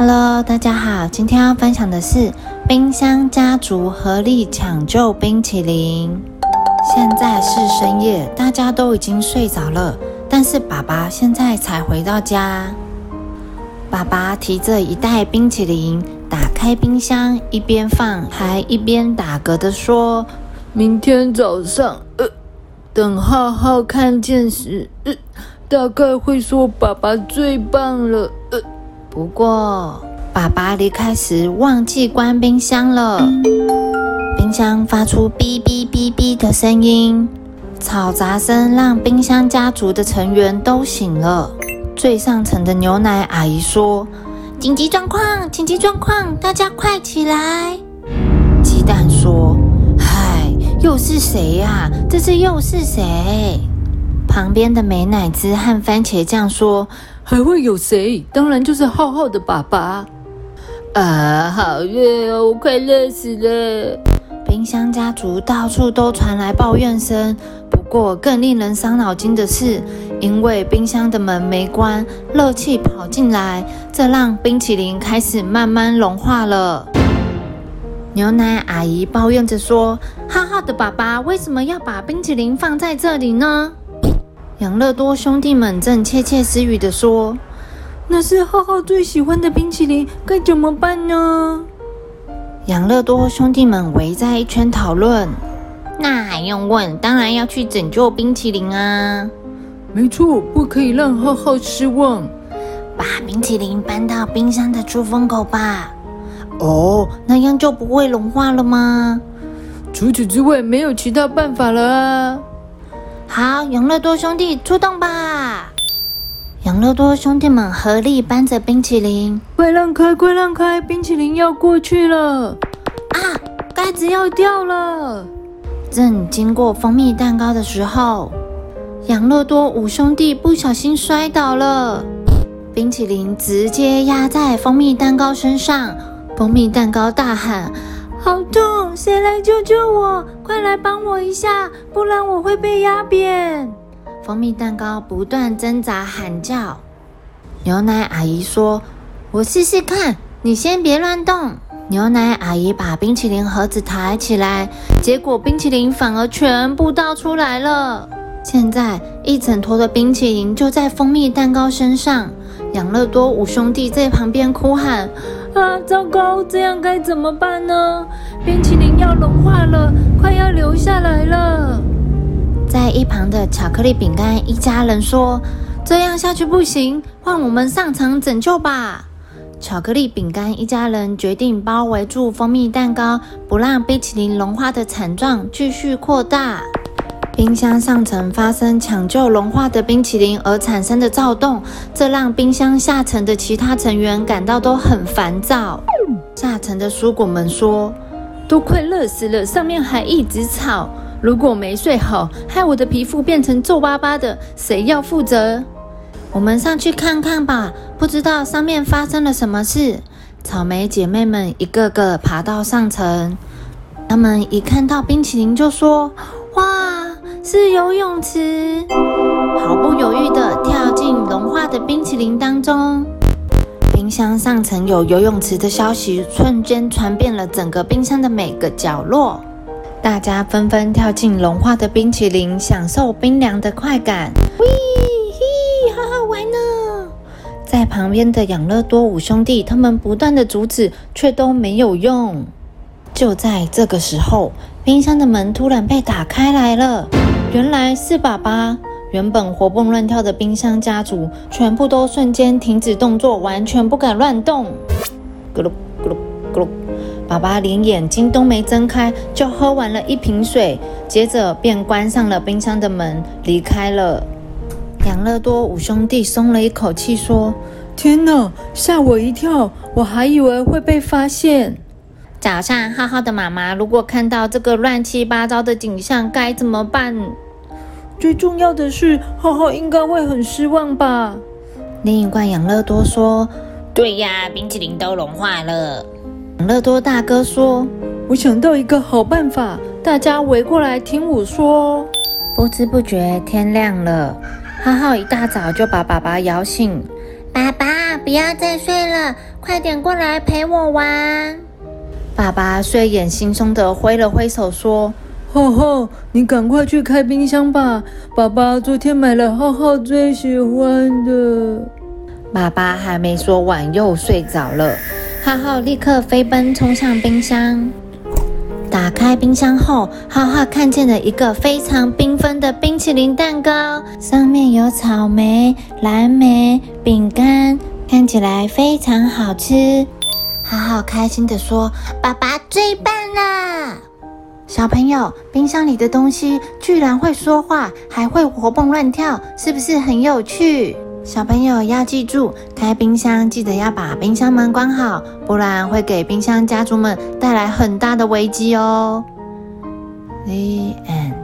Hello，大家好，今天要分享的是冰箱家族合力抢救冰淇淋。现在是深夜，大家都已经睡着了，但是爸爸现在才回到家。爸爸提着一袋冰淇淋，打开冰箱，一边放还一边打嗝的说：“明天早上，呃，等浩浩看见时，呃，大概会说爸爸最棒了。”呃。不过，爸爸离开时忘记关冰箱了，冰箱发出哔哔哔哔的声音，吵杂声让冰箱家族的成员都醒了。最上层的牛奶阿姨说：“紧急状况，紧急状况，大家快起来！”鸡蛋说：“嗨，又是谁呀？这次又是谁？”旁边的美乃滋和番茄酱说。还会有谁？当然就是浩浩的爸爸。啊，好热哦，我快热死了！冰箱家族到处都传来抱怨声。不过更令人伤脑筋的是，因为冰箱的门没关，热气跑进来，这让冰淇淋开始慢慢融化了。牛奶阿姨抱怨着说：“浩浩的爸爸为什么要把冰淇淋放在这里呢？”养乐多兄弟们正窃窃私语地说：“那是浩浩最喜欢的冰淇淋，该怎么办呢？”养乐多兄弟们围在一圈讨论。那还用问？当然要去拯救冰淇淋啊！没错，不可以让浩浩失望。把冰淇淋搬到冰箱的出风口吧。哦，那样就不会融化了吗？除此之外，没有其他办法了啊！好，养乐多兄弟出动吧！养乐多兄弟们合力搬着冰淇淋，快让开，快让开！冰淇淋要过去了！啊，盖子要掉了！正经过蜂蜜蛋糕的时候，养乐多五兄弟不小心摔倒了，冰淇淋直接压在蜂蜜蛋糕身上，蜂蜜蛋糕大喊。好痛！谁来救救我？快来帮我一下，不然我会被压扁。蜂蜜蛋糕不断挣扎喊叫。牛奶阿姨说：“我试试看，你先别乱动。”牛奶阿姨把冰淇淋盒子抬起来，结果冰淇淋反而全部倒出来了。现在一整坨的冰淇淋就在蜂蜜蛋糕身上。养乐多五兄弟在旁边哭喊。啊，糟糕！这样该怎么办呢？冰淇淋要融化了，快要流下来了。在一旁的巧克力饼干一家人说：“这样下去不行，换我们上场拯救吧。”巧克力饼干一家人决定包围住蜂蜜蛋糕，不让冰淇淋融化的惨状继续扩大。冰箱上层发生抢救融化的冰淇淋而产生的躁动，这让冰箱下层的其他成员感到都很烦躁。下层的蔬果们说：“都快热死了，上面还一直吵。如果没睡好，害我的皮肤变成皱巴巴的，谁要负责？”我们上去看看吧，不知道上面发生了什么事。草莓姐妹们一个个爬到上层，她们一看到冰淇淋就说：“哇！”是游泳池，毫不犹豫地跳进融化的冰淇淋当中。冰箱上层有游泳池的消息瞬间传遍了整个冰箱的每个角落，大家纷纷跳进融化的冰淇淋，享受冰凉的快感。喂嘿，好好玩呢！在旁边的养乐多五兄弟，他们不断的阻止，却都没有用。就在这个时候，冰箱的门突然被打开来了。原来是爸爸。原本活蹦乱跳的冰箱家族，全部都瞬间停止动作，完全不敢乱动。咕噜咕噜咕噜，爸爸连眼睛都没睁开，就喝完了一瓶水，接着便关上了冰箱的门，离开了。养乐多五兄弟松了一口气，说：“天哪，吓我一跳！我还以为会被发现。”早上，浩浩的妈妈如果看到这个乱七八糟的景象，该怎么办？最重要的是，浩浩应该会很失望吧？另一罐养乐多说：“对呀，冰淇淋都融化了。”养乐多大哥说：“我想到一个好办法，大家围过来听我说。”不知不觉天亮了，浩浩一大早就把爸爸摇醒：“爸爸，不要再睡了，快点过来陪我玩。爸爸睡眼惺忪的挥了挥手说：“浩浩，你赶快去开冰箱吧，爸爸昨天买了浩浩最喜欢的。”爸爸还没说完，又睡着了。浩浩立刻飞奔冲向冰箱。打开冰箱后，浩浩看见了一个非常缤纷的冰淇淋蛋糕，上面有草莓、蓝莓、饼干，看起来非常好吃。浩浩开心地说：“爸爸最棒了！”小朋友，冰箱里的东西居然会说话，还会活蹦乱跳，是不是很有趣？小朋友要记住，开冰箱记得要把冰箱门关好，不然会给冰箱家族们带来很大的危机哦。The end.